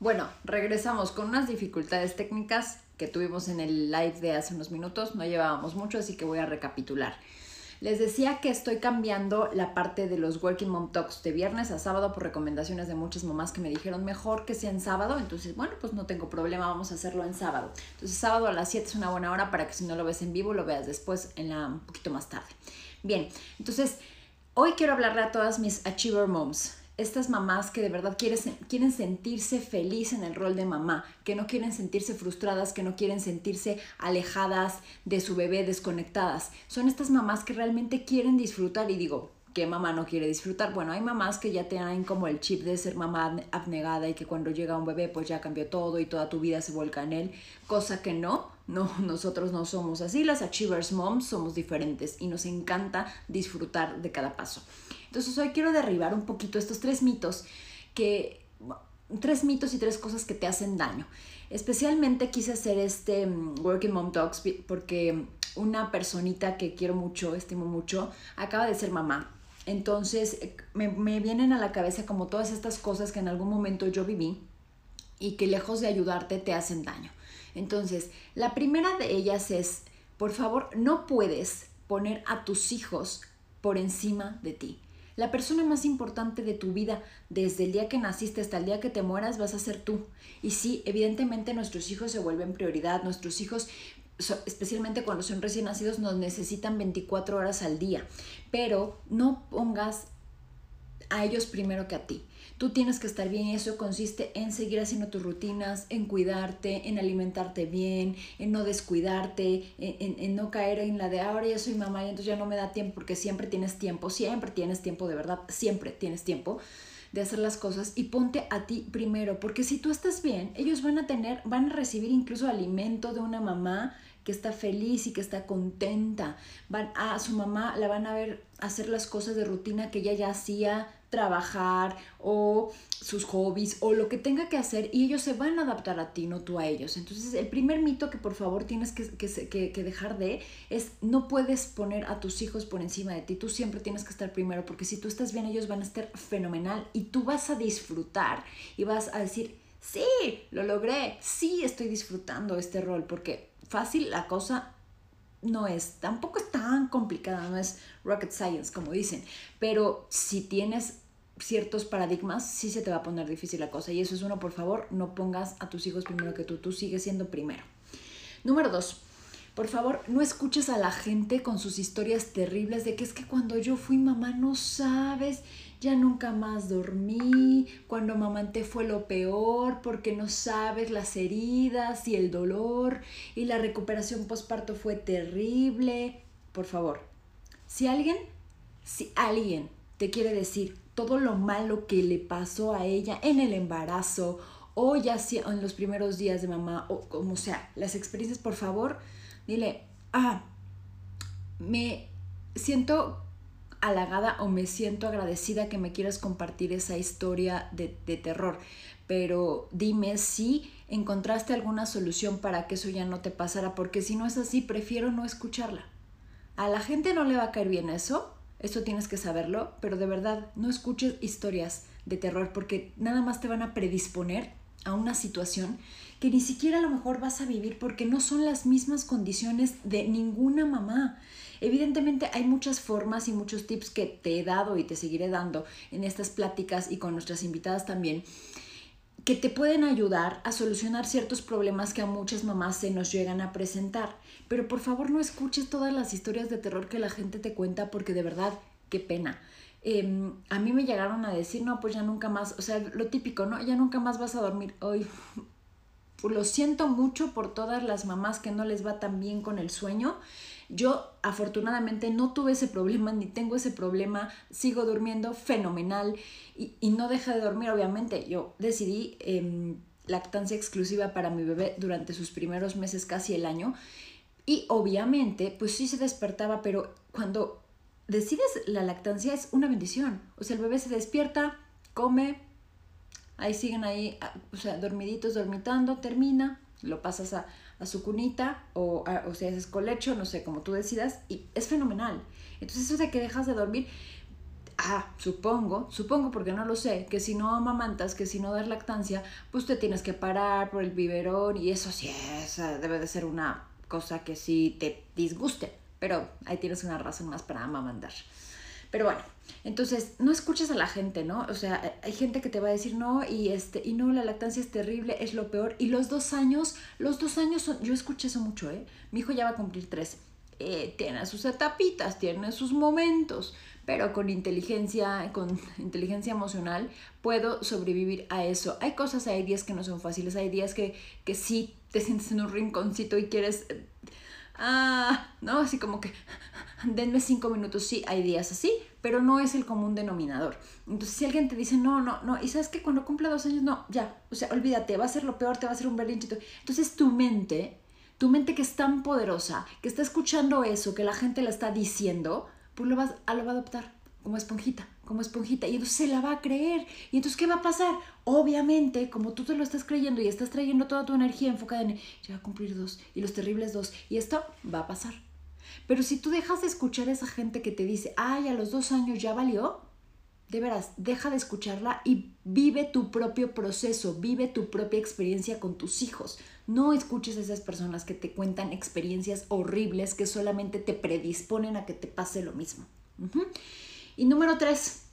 Bueno, regresamos con unas dificultades técnicas que tuvimos en el live de hace unos minutos. No llevábamos mucho, así que voy a recapitular. Les decía que estoy cambiando la parte de los Working Mom Talks de viernes a sábado por recomendaciones de muchas mamás que me dijeron mejor que sea en sábado. Entonces, bueno, pues no tengo problema, vamos a hacerlo en sábado. Entonces, sábado a las 7 es una buena hora para que si no lo ves en vivo, lo veas después, en la, un poquito más tarde. Bien, entonces, hoy quiero hablarle a todas mis Achiever Moms estas mamás que de verdad quieren, quieren sentirse feliz en el rol de mamá, que no quieren sentirse frustradas, que no quieren sentirse alejadas de su bebé, desconectadas. Son estas mamás que realmente quieren disfrutar y digo, ¿qué mamá no quiere disfrutar? Bueno, hay mamás que ya tienen como el chip de ser mamá abnegada y que cuando llega un bebé pues ya cambió todo y toda tu vida se vuelca en él, cosa que no, no, nosotros no somos así, las Achievers Moms somos diferentes y nos encanta disfrutar de cada paso. Entonces hoy quiero derribar un poquito estos tres mitos que tres mitos y tres cosas que te hacen daño. Especialmente quise hacer este mm, Working Mom Talks porque una personita que quiero mucho, estimo mucho, acaba de ser mamá. Entonces me, me, vienen a la cabeza como todas estas cosas que en algún momento yo viví y que lejos de ayudarte te hacen daño. Entonces, la primera de ellas es, por favor, no puedes poner a tus hijos por encima de ti. La persona más importante de tu vida, desde el día que naciste hasta el día que te mueras, vas a ser tú. Y sí, evidentemente nuestros hijos se vuelven prioridad, nuestros hijos especialmente cuando son recién nacidos, nos necesitan 24 horas al día. Pero no pongas a ellos primero que a ti. Tú tienes que estar bien y eso consiste en seguir haciendo tus rutinas, en cuidarte, en alimentarte bien, en no descuidarte, en, no caer en la de ahora ya soy mamá y entonces ya no me da tiempo porque siempre tienes tiempo, siempre tienes tiempo de verdad, siempre tienes tiempo de hacer las cosas y ponte a ti primero, porque si tú estás bien, ellos van a tener, van a recibir incluso alimento de una mamá que está feliz y que está contenta. Van a su mamá, la van a ver hacer las cosas de rutina que ella ya hacía trabajar o sus hobbies o lo que tenga que hacer y ellos se van a adaptar a ti, no tú a ellos. Entonces el primer mito que por favor tienes que, que, que, dejar de es no puedes poner a tus hijos por encima de ti, tú siempre tienes que estar primero porque si tú estás bien ellos van a estar fenomenal y tú vas a disfrutar y vas a decir, sí, lo logré, sí estoy disfrutando este rol porque fácil la cosa no es, tampoco es tan complicada, no es rocket science como dicen, pero si tienes ciertos paradigmas, sí se te va a poner difícil la cosa. Y eso es uno, por favor, no pongas a tus hijos primero que tú, tú sigues siendo primero. Número dos, por favor, no escuches a la gente con sus historias terribles de que es que cuando yo fui mamá no sabes ya nunca más dormí, cuando mamanté fue lo peor, porque no sabes las heridas y el dolor y la recuperación postparto fue terrible. Por favor, si alguien, si alguien te quiere decir todo lo malo que le pasó a ella en el embarazo o ya en los primeros días de mamá o como sea, las experiencias, por favor, dile, ah, me siento halagada o me siento agradecida que me quieras compartir esa historia de, terror, pero dime si encontraste alguna solución para que eso ya no te pasara, porque si no es así, prefiero no escucharla. A la gente no le va a caer bien eso, eso tienes que saberlo, pero de verdad no escuches historias de terror porque nada más te van a predisponer a una situación que ni siquiera a lo mejor vas a vivir porque no son las mismas condiciones de ninguna mamá. Evidentemente hay muchas formas y muchos tips que te he dado y te seguiré dando en estas pláticas y con nuestras invitadas también que te pueden ayudar a solucionar ciertos problemas que a muchas mamás se nos llegan a presentar. Pero por favor no escuches todas las historias de terror que la gente te cuenta porque de verdad, qué pena. Em, a mí me llegaron a decir, no, pues ya nunca más, o sea, lo típico, ¿no? Ya nunca más vas a dormir hoy. Lo siento mucho por todas las mamás que no les va tan bien con el sueño. Yo afortunadamente no tuve ese problema ni tengo ese problema, sigo durmiendo fenomenal y, no deja de dormir, obviamente. Yo decidí em, lactancia exclusiva para mi bebé durante sus primeros meses, casi el año. Y obviamente, pues sí se despertaba, pero cuando decides la lactancia es una bendición. O sea, el bebé se despierta, come, ahí siguen ahí, ah, o sea, dormiditos, dormitando, termina, lo pasas a, a su cunita o, o sea, es colecho, no sé, como tú decidas, y es fenomenal. Entonces eso de que dejas de dormir, Ah, supongo, supongo porque no lo sé, que si no amamantas, que si no das lactancia, pues te tienes que parar por el biberón y eso sí es, debe de ser una cosa que sí te disguste, pero ahí tienes una razón más para amamantar. Pero bueno, entonces no escuches a la gente, ¿no? O sea, hay gente que te va a decir no y este y no la lactancia es terrible, es lo peor y los dos años, los dos años son, yo escuché eso mucho, ¿eh? Mi hijo ya va a cumplir tres. Eh, tiene sus etapitas, tiene sus momentos, pero con inteligencia, con inteligencia emocional puedo sobrevivir a eso. Hay cosas, hay días que no son fáciles, hay días que, que sí te sientes en un rinconcito y quieres, ah, no, así como que, denme cinco minutos, sí, hay días así, pero no es el común denominador. Entonces, si alguien te dice, no, no, no, y sabes que cuando cumpla dos años, no, ya, o sea, olvídate, va a ser lo peor, te va a ser un berrinchito. Entonces, tu mente, tu mente que es tan poderosa, que está escuchando eso, que la gente le está diciendo, pues lo, vas, a, lo va a adoptar como esponjita, como esponjita, y entonces se la va a creer. ¿Y entonces qué va a pasar? Obviamente, como tú te lo estás creyendo y estás trayendo toda tu energía enfocada en, ya va a cumplir dos, y los terribles dos, y esto va a pasar. Pero si tú dejas de escuchar a esa gente que te dice, ay, a los dos años ya valió, de veras, deja de escucharla y vive tu propio proceso, vive tu propia experiencia con tus hijos. No escuches a esas personas que te cuentan experiencias horribles que solamente te predisponen a que te pase lo mismo. Y número tres,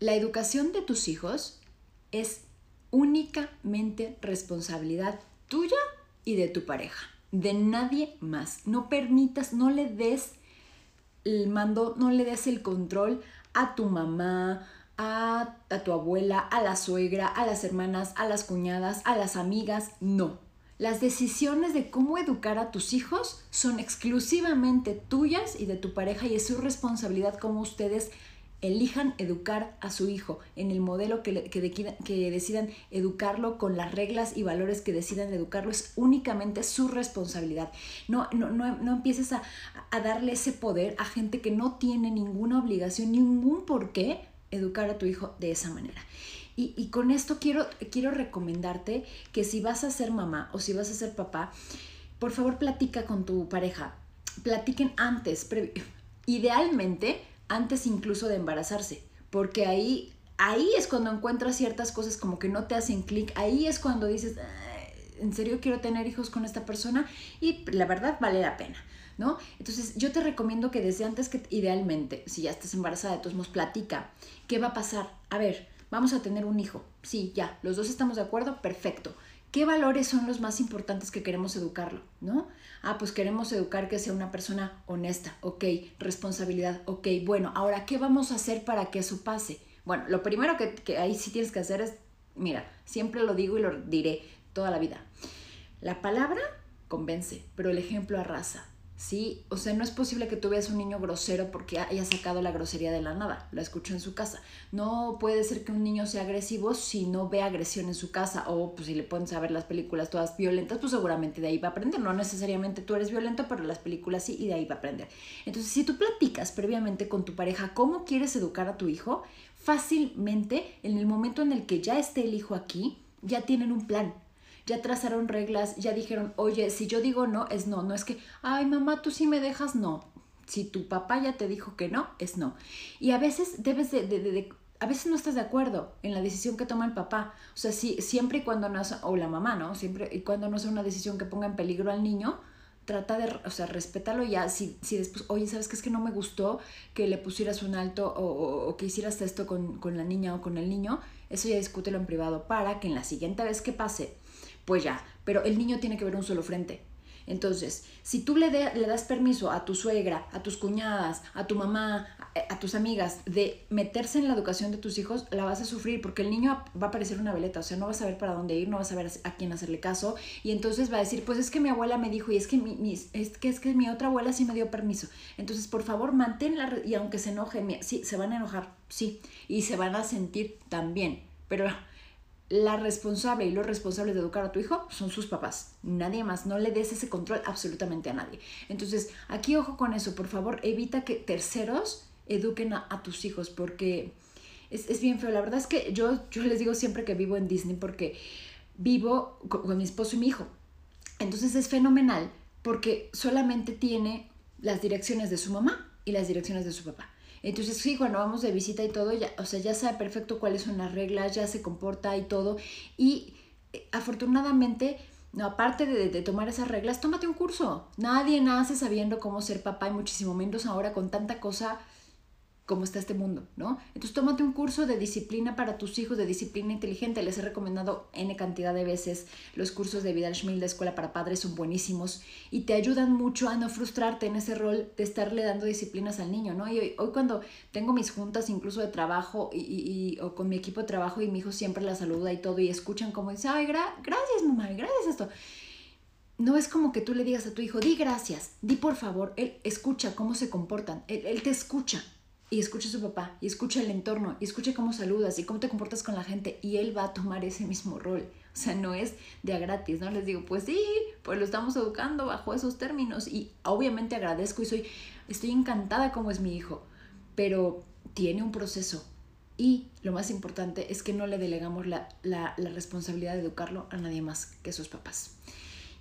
la educación de tus hijos es únicamente responsabilidad tuya y de tu pareja, de nadie más. No permitas, no le des el mando, no le des el control a tu mamá, a, tu abuela, a la suegra, a las hermanas, a las cuñadas, a las amigas, no. Las decisiones de cómo educar a tus hijos son exclusivamente tuyas y de tu pareja y es su responsabilidad cómo ustedes elijan educar a su hijo en el modelo que, que, decidan educarlo con las reglas y valores que decidan educarlo es únicamente su responsabilidad. No, no, no, empieces a, a darle ese poder a gente que no tiene ninguna obligación, ningún por qué educar a tu hijo de esa manera. Y, con esto quiero, quiero recomendarte que si vas a ser mamá o si vas a ser papá, por favor platica con tu pareja. Platiquen antes, idealmente antes incluso de embarazarse, porque ahí, ahí es cuando encuentras ciertas cosas como que no te hacen clic, ahí es cuando dices, ¿en serio quiero tener hijos con esta persona? Y la verdad vale la pena. ¿No? Entonces yo te recomiendo que desde antes que idealmente, si ya estás embarazada, de todos modos platica, ¿qué va a pasar? A ver, vamos a tener un hijo, sí, ya, los dos estamos de acuerdo, perfecto. ¿Qué valores son los más importantes que queremos educarlo? ¿No? Ah, pues queremos educar que sea una persona honesta, ok, responsabilidad, ok, bueno, ahora, ¿qué vamos a hacer para que eso pase? Bueno, lo primero que, que ahí sí tienes que hacer es, mira, siempre lo digo y lo diré toda la vida. La palabra convence, pero el ejemplo arrasa. ¿Sí? O sea, no es posible que tú veas un niño grosero porque haya sacado la grosería de la nada, la escuchó en su casa. No puede ser que un niño sea agresivo si no ve agresión en su casa o pues si le pones a ver las películas todas violentas, pues seguramente de ahí va a aprender. No necesariamente tú eres violento, pero las películas sí y de ahí va a aprender. Entonces, si tú platicas previamente con tu pareja cómo quieres educar a tu hijo, fácilmente en el momento en el que ya esté el hijo aquí, ya tienen un plan ya trazaron reglas, ya dijeron, oye, si yo digo no, es no, no es que, ay mamá, tú sí me dejas, no. Si tu papá ya te dijo que no, es no. Y a veces debes de, a veces no estás de acuerdo en la decisión que toma el papá. O sea, si, siempre y cuando no, o la mamá, ¿no? Siempre y cuando no sea una decisión que ponga en peligro al niño, trata de, o sea, respétalo ya. Si, si después, oye, ¿sabes qué es que no me gustó que le pusieras un alto o, o que hicieras esto con, con, la niña o con el niño? Eso ya discútelo en privado para que en la siguiente vez que pase pues ya, pero el niño tiene que ver un solo frente. Entonces, si tú le, das permiso a tu suegra, a tus cuñadas, a tu mamá, a, tus amigas de meterse en la educación de tus hijos, la vas a sufrir porque el niño va a parecer una veleta, o sea, no vas a saber para dónde ir, no vas a saber a quién hacerle caso y entonces va a decir, pues es que mi abuela me dijo y es que mi, es que, es que mi otra abuela sí me dio permiso. Entonces, por favor, manténla y aunque se enoje, sí, se van a enojar, sí, y se van a sentir también, pero la responsable y los responsables de educar a tu hijo son sus papás, nadie más, no le des ese control absolutamente a nadie. Entonces, aquí ojo con eso, por favor, evita que terceros eduquen a, tus hijos, porque es, bien feo. La verdad es que yo, yo les digo siempre que vivo en Disney, porque vivo con mi esposo y mi hijo. Entonces es fenomenal, porque solamente tiene las direcciones de su mamá y las direcciones de su papá. Entonces, sí, cuando vamos de visita y todo, ya, o sea, ya sabe perfecto cuáles son las reglas, ya se comporta y todo. Y eh, afortunadamente, no, aparte de, de, tomar esas reglas, tómate un curso. Nadie nace sabiendo cómo ser papá y muchísimo menos ahora con tanta cosa cómo está este mundo, ¿no? Entonces tómate un curso de disciplina para tus hijos, de disciplina inteligente. Les he recomendado N cantidad de veces los cursos de Vidal Schmil de Escuela para Padres, son buenísimos y te ayudan mucho a no frustrarte en ese rol de estarle dando disciplinas al niño, ¿no? Y hoy, hoy cuando tengo mis juntas incluso de trabajo y, y, o con mi equipo de trabajo y mi hijo siempre la saluda y todo y escuchan como dice, ay, gracias mamá, gracias esto no es como que tú le digas a tu hijo, di gracias, di por favor, él escucha cómo se comportan, él, él, te escucha, y escucha a su papá, y escucha el entorno, y escucha cómo saludas y cómo te comportas con la gente, y él va a tomar ese mismo rol. O sea, no es de a gratis, ¿no? Les digo, pues sí, pues lo estamos educando bajo esos términos, y obviamente agradezco y soy, estoy encantada como es mi hijo, pero tiene un proceso. Y lo más importante es que no le delegamos la, la, la responsabilidad de educarlo a nadie más que sus papás.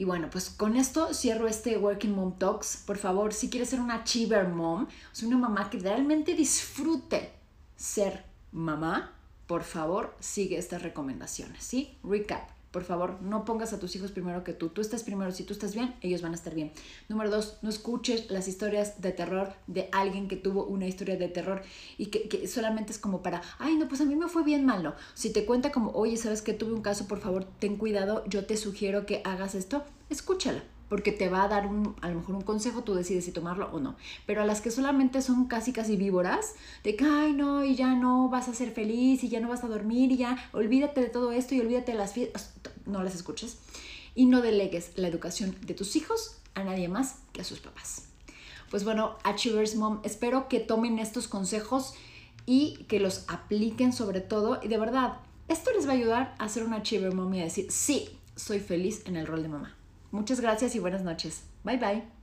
Y bueno, pues con esto cierro este Working Mom Talks. Por favor, si quieres ser una achiever mom, o una mamá que realmente disfrute ser mamá, por favor, sigue estas recomendaciones, ¿sí? Recap. Por favor, no pongas a tus hijos primero que tú. Tú estás primero. Si tú estás bien, ellos van a estar bien. Número dos, no escuches las historias de terror de alguien que tuvo una historia de terror y que, que solamente es como para, ay, no, pues a mí me fue bien malo. Si te cuenta como, oye, ¿sabes que tuve un caso? Por favor, ten cuidado. Yo te sugiero que hagas esto. Escúchala porque te va a dar un, a lo mejor un consejo, tú decides si tomarlo o no. Pero a las que solamente son casi, casi víboras, de que, ay, no, y ya no vas a ser feliz, y ya no vas a dormir, y ya olvídate de todo esto, y olvídate de las fiestas, no las escuches. Y no delegues la educación de tus hijos a nadie más que a sus papás. Pues bueno, Achievers Mom, espero que tomen estos consejos y que los apliquen sobre todo. Y de verdad, esto les va a ayudar a ser una Achiever Mom y a decir, sí, soy feliz en el rol de mamá. Muchas gracias y buenas noches. Bye bye.